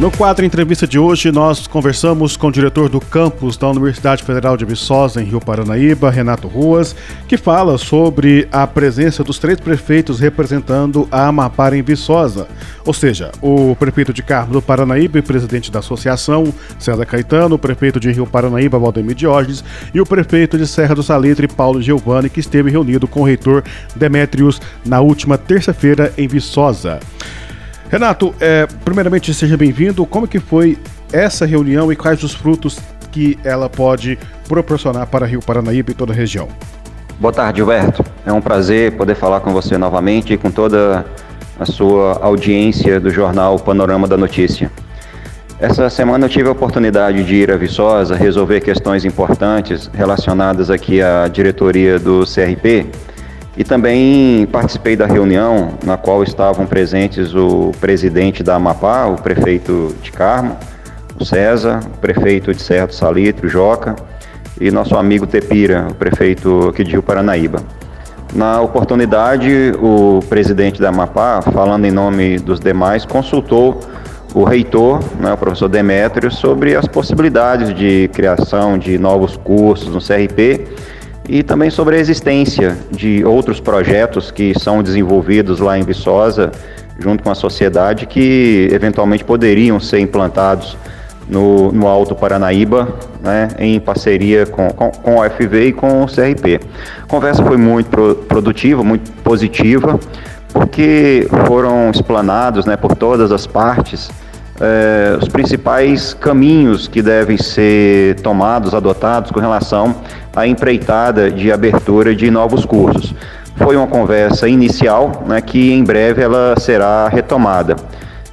No quadro entrevista de hoje, nós conversamos com o diretor do campus da Universidade Federal de Viçosa, em Rio Paranaíba, Renato Ruas, que fala sobre a presença dos três prefeitos representando a Amapá em Viçosa. Ou seja, o prefeito de Carmo do Paranaíba e presidente da associação, César Caetano, o prefeito de Rio Paranaíba, Valdemir Diógenes, e o prefeito de Serra do Salitre, Paulo Giovanni, que esteve reunido com o reitor Demétrios na última terça-feira em Viçosa. Renato, é, primeiramente seja bem-vindo. Como que foi essa reunião e quais os frutos que ela pode proporcionar para Rio Paranaíba e toda a região? Boa tarde, Gilberto. É um prazer poder falar com você novamente e com toda a sua audiência do jornal Panorama da Notícia. Essa semana eu tive a oportunidade de ir a Viçosa resolver questões importantes relacionadas aqui à diretoria do CRP e também participei da reunião na qual estavam presentes o presidente da Amapá, o prefeito de Carmo, o César, o prefeito de Serra do Salitre, o Joca, e nosso amigo Tepira, o prefeito aqui de Rio Paranaíba. Na oportunidade, o presidente da Amapá, falando em nome dos demais, consultou o reitor, né, o professor Demétrio, sobre as possibilidades de criação de novos cursos no CRP e também sobre a existência de outros projetos que são desenvolvidos lá em Viçosa, junto com a sociedade, que eventualmente poderiam ser implantados no, no Alto Paranaíba, né, em parceria com, com, com o FV e com o CRP. A conversa foi muito pro, produtiva, muito positiva, porque foram explanados né, por todas as partes eh, os principais caminhos que devem ser tomados, adotados com relação à empreitada de abertura de novos cursos. Foi uma conversa inicial, né, que em breve ela será retomada.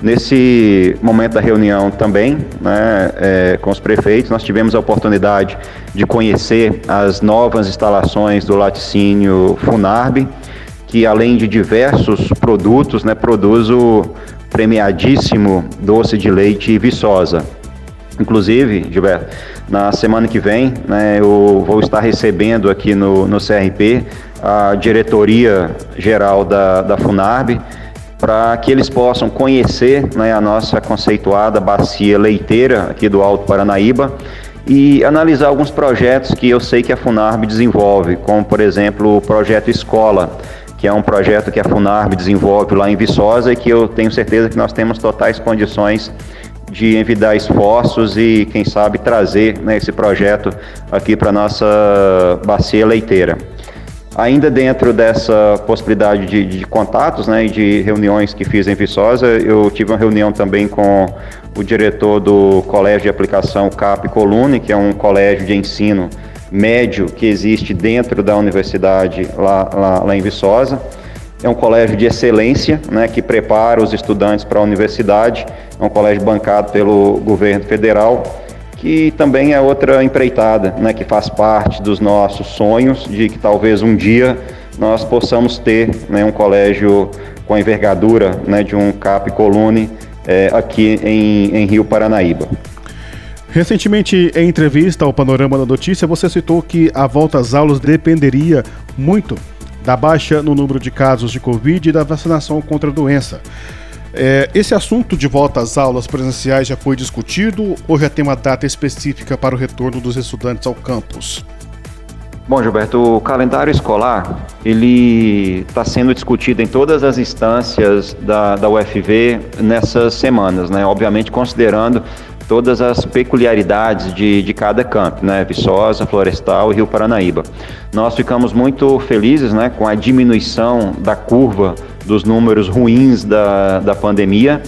Nesse momento da reunião também, né, é, com os prefeitos, nós tivemos a oportunidade de conhecer as novas instalações do laticínio Funarb, que além de diversos produtos, né, produz o premiadíssimo doce de leite Viçosa. Inclusive, Gilberto, na semana que vem, né, eu vou estar recebendo aqui no, no CRP a diretoria geral da, da FUNARB para que eles possam conhecer né, a nossa conceituada bacia leiteira aqui do Alto Paranaíba e analisar alguns projetos que eu sei que a FUNARB desenvolve, como por exemplo o projeto Escola, que é um projeto que a Funarb desenvolve lá em Viçosa e que eu tenho certeza que nós temos totais condições de envidar esforços e, quem sabe, trazer né, esse projeto aqui para a nossa bacia leiteira. Ainda dentro dessa possibilidade de, de contatos né, e de reuniões que fiz em Viçosa, eu tive uma reunião também com o diretor do Colégio de Aplicação CAP Colune, que é um colégio de ensino médio que existe dentro da universidade lá, lá, lá em Viçosa. É um colégio de excelência, né, que prepara os estudantes para a universidade. É um colégio bancado pelo governo federal, que também é outra empreitada, né, que faz parte dos nossos sonhos de que talvez um dia nós possamos ter né, um colégio com a envergadura né, de um CAP Colune é, aqui em, em Rio Paranaíba. Recentemente, em entrevista ao Panorama da Notícia, você citou que a volta às aulas dependeria muito da baixa no número de casos de Covid e da vacinação contra a doença. É, esse assunto de volta às aulas presenciais já foi discutido ou já tem uma data específica para o retorno dos estudantes ao campus? Bom, Gilberto, o calendário escolar ele está sendo discutido em todas as instâncias da, da UFV nessas semanas, né? Obviamente considerando todas as peculiaridades de, de cada campo, né? Viçosa, Florestal e Rio Paranaíba. Nós ficamos muito felizes né, com a diminuição da curva dos números ruins da, da pandemia.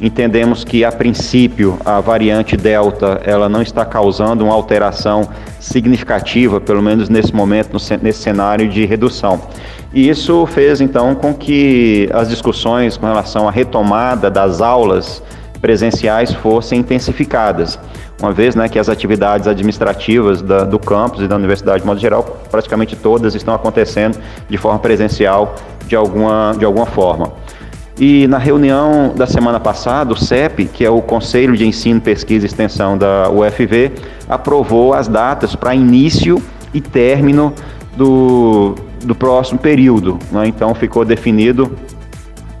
Entendemos que, a princípio, a variante Delta ela não está causando uma alteração significativa, pelo menos nesse momento, nesse cenário de redução. E isso fez, então, com que as discussões com relação à retomada das aulas presenciais fossem intensificadas, uma vez né, que as atividades administrativas da, do campus e da universidade de modo geral, praticamente todas estão acontecendo de forma presencial de alguma, de alguma forma. E na reunião da semana passada, o CEP, que é o Conselho de Ensino, Pesquisa e Extensão da UFV, aprovou as datas para início e término do, do próximo período. Né? Então ficou definido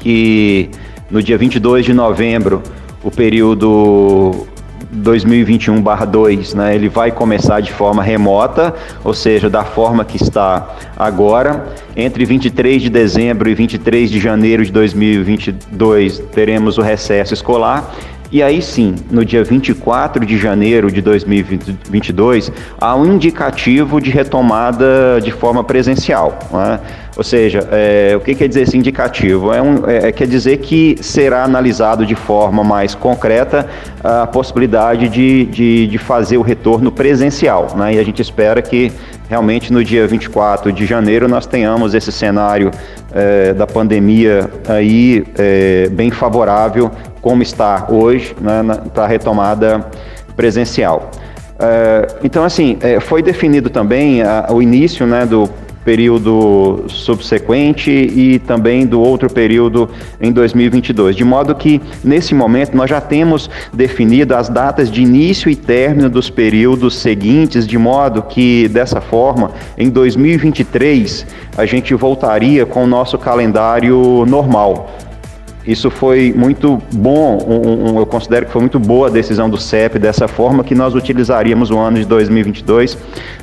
que no dia 22 de novembro o período 2021/2, né? Ele vai começar de forma remota, ou seja, da forma que está agora. Entre 23 de dezembro e 23 de janeiro de 2022 teremos o recesso escolar e aí sim, no dia 24 de janeiro de 2022, há um indicativo de retomada de forma presencial. Né? Ou seja, é, o que quer dizer esse indicativo? É, um, é, quer dizer que será analisado de forma mais concreta a possibilidade de, de, de fazer o retorno presencial. Né? E a gente espera que realmente no dia 24 de janeiro nós tenhamos esse cenário é, da pandemia aí é, bem favorável como está hoje né, para a retomada presencial. É, então, assim, é, foi definido também a, o início né, do período subsequente e também do outro período em 2022. De modo que, nesse momento, nós já temos definido as datas de início e término dos períodos seguintes, de modo que, dessa forma, em 2023, a gente voltaria com o nosso calendário normal. Isso foi muito bom, um, um, eu considero que foi muito boa a decisão do CEP dessa forma que nós utilizaríamos o ano de 2022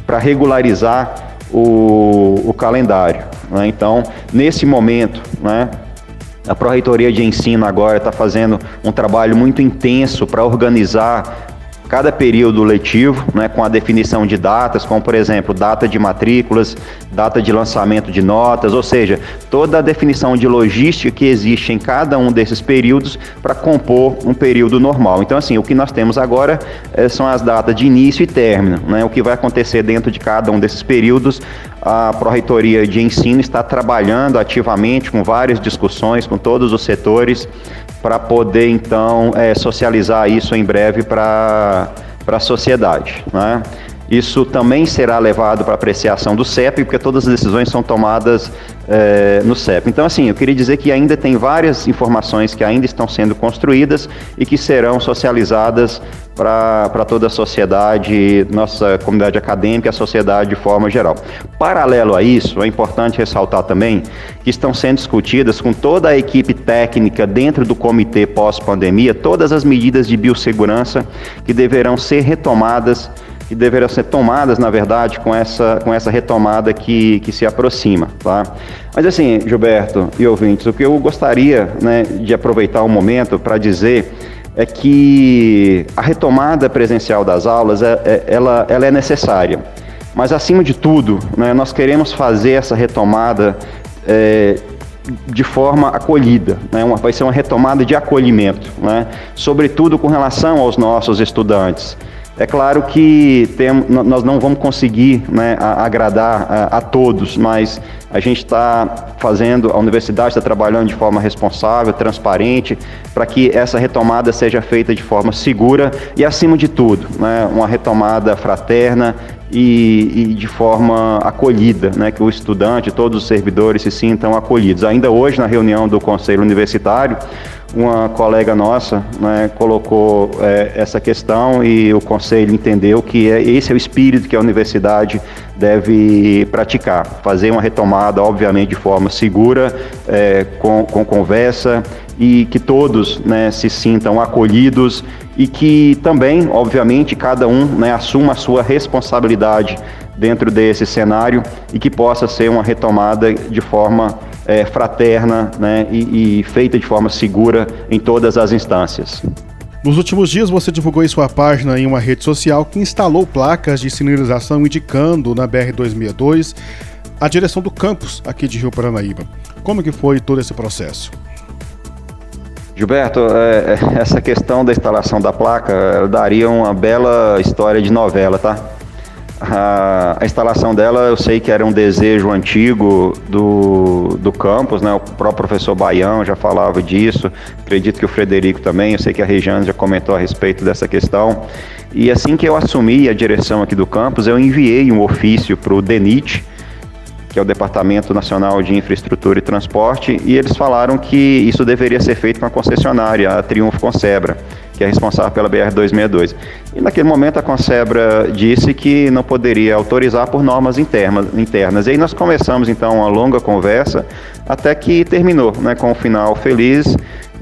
para regularizar o, o calendário. Né? Então, nesse momento, né, a Pró-Reitoria de Ensino agora está fazendo um trabalho muito intenso para organizar cada período letivo, né, com a definição de datas, como por exemplo, data de matrículas, data de lançamento de notas, ou seja, toda a definição de logística que existe em cada um desses períodos para compor um período normal. Então, assim, o que nós temos agora é, são as datas de início e término, né, o que vai acontecer dentro de cada um desses períodos. A Pró-Reitoria de Ensino está trabalhando ativamente com várias discussões com todos os setores para poder então é, socializar isso em breve para a sociedade. Né? Isso também será levado para apreciação do CEP, porque todas as decisões são tomadas é, no CEP. Então, assim, eu queria dizer que ainda tem várias informações que ainda estão sendo construídas e que serão socializadas para toda a sociedade, nossa comunidade acadêmica, a sociedade de forma geral. Paralelo a isso, é importante ressaltar também que estão sendo discutidas com toda a equipe técnica dentro do comitê pós-pandemia todas as medidas de biossegurança que deverão ser retomadas que deverão ser tomadas, na verdade, com essa, com essa retomada que, que se aproxima. Tá? Mas assim, Gilberto e ouvintes, o que eu gostaria né, de aproveitar o momento para dizer é que a retomada presencial das aulas é, é, ela, ela é necessária. Mas, acima de tudo, né, nós queremos fazer essa retomada é, de forma acolhida, né? uma, vai ser uma retomada de acolhimento, né? sobretudo com relação aos nossos estudantes. É claro que tem, nós não vamos conseguir né, agradar a, a, todos, mas a gente está fazendo, a universidade está trabalhando de forma responsável, transparente, para que essa retomada seja feita de forma segura e, acima de tudo, né, uma retomada fraterna e, e, de forma acolhida, né, que o estudante, todos os servidores se sintam acolhidos. Ainda hoje, na reunião do Conselho Universitário, uma colega nossa né, colocou é, essa questão e o conselho entendeu que é, esse é o espírito que a universidade deve praticar, fazer uma retomada, obviamente, de forma segura, é, com, com conversa e que todos né, se sintam acolhidos e que também, obviamente, cada um né, assuma a sua responsabilidade dentro desse cenário e que possa ser uma retomada de forma é, fraterna né, e, e feita de forma segura em todas as instâncias. Nos últimos dias, você divulgou em sua página em uma rede social que instalou placas de sinalização indicando na BR-262 a direção do campus aqui de Rio Paranaíba. Como que foi todo esse processo? Gilberto, é, é essa questão da instalação da placa daria uma bela história de novela, tá? A, a, instalação dela eu sei que era um desejo antigo do, do campus, né? O próprio professor Baião já falava disso, acredito que o Frederico também, eu sei que a Regiane já comentou a respeito dessa questão. E assim que eu assumi a direção aqui do campus, eu enviei um ofício para o DENIT, que é o Departamento Nacional de Infraestrutura e Transporte, e eles falaram que isso deveria ser feito com a concessionária, a Triunfo Concebra. Que é responsável pela BR-262. E naquele momento a Consebra disse que não poderia autorizar por normas internas. internas. E aí nós começamos então uma longa conversa até que terminou né, com um final feliz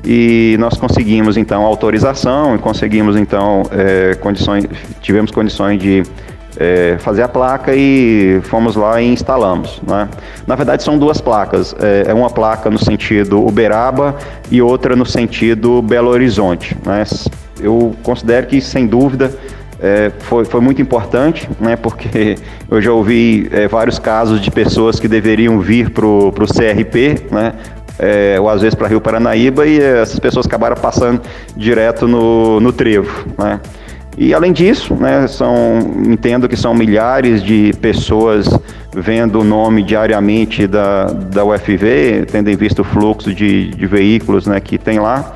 e nós conseguimos então autorização e conseguimos então é, condições, tivemos condições de é, fazer a placa e fomos lá e instalamos. Né? Na verdade, são duas placas. É, é, uma placa no sentido Uberaba e outra no sentido Belo Horizonte. Né? Eu considero que, sem dúvida, é, foi, foi muito importante, né? porque eu já ouvi é, vários casos de pessoas que deveriam vir para o CRP, né? É, ou às vezes para Rio Paranaíba, e essas pessoas acabaram passando direto no, no trevo. Né? E além disso, né, são, entendo que são milhares de pessoas vendo o nome diariamente da, da UFV, tendo em vista o fluxo de, de veículos né, que tem lá.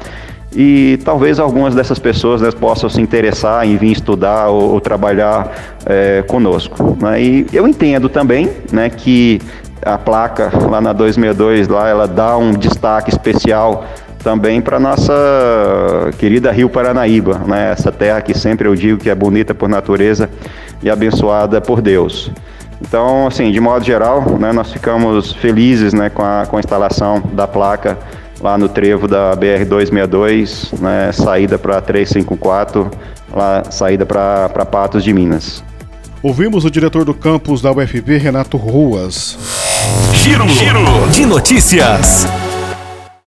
E talvez algumas dessas pessoas né, possam se interessar em vir estudar ou, ou trabalhar é, conosco. Né? E eu entendo também né, que a placa lá na 262 lá, ela dá um destaque especial também para nossa querida Rio Paranaíba, né? Essa terra que sempre eu digo que é bonita por natureza e abençoada por Deus. Então, assim, de modo geral, né, nós ficamos felizes né, com, a, com a instalação da placa lá no trevo da BR-262, né, saída para 354, lá, saída para Patos de Minas. Ouvimos o diretor do campus da UFB, Renato Ruas. Giro, Giro de notícias.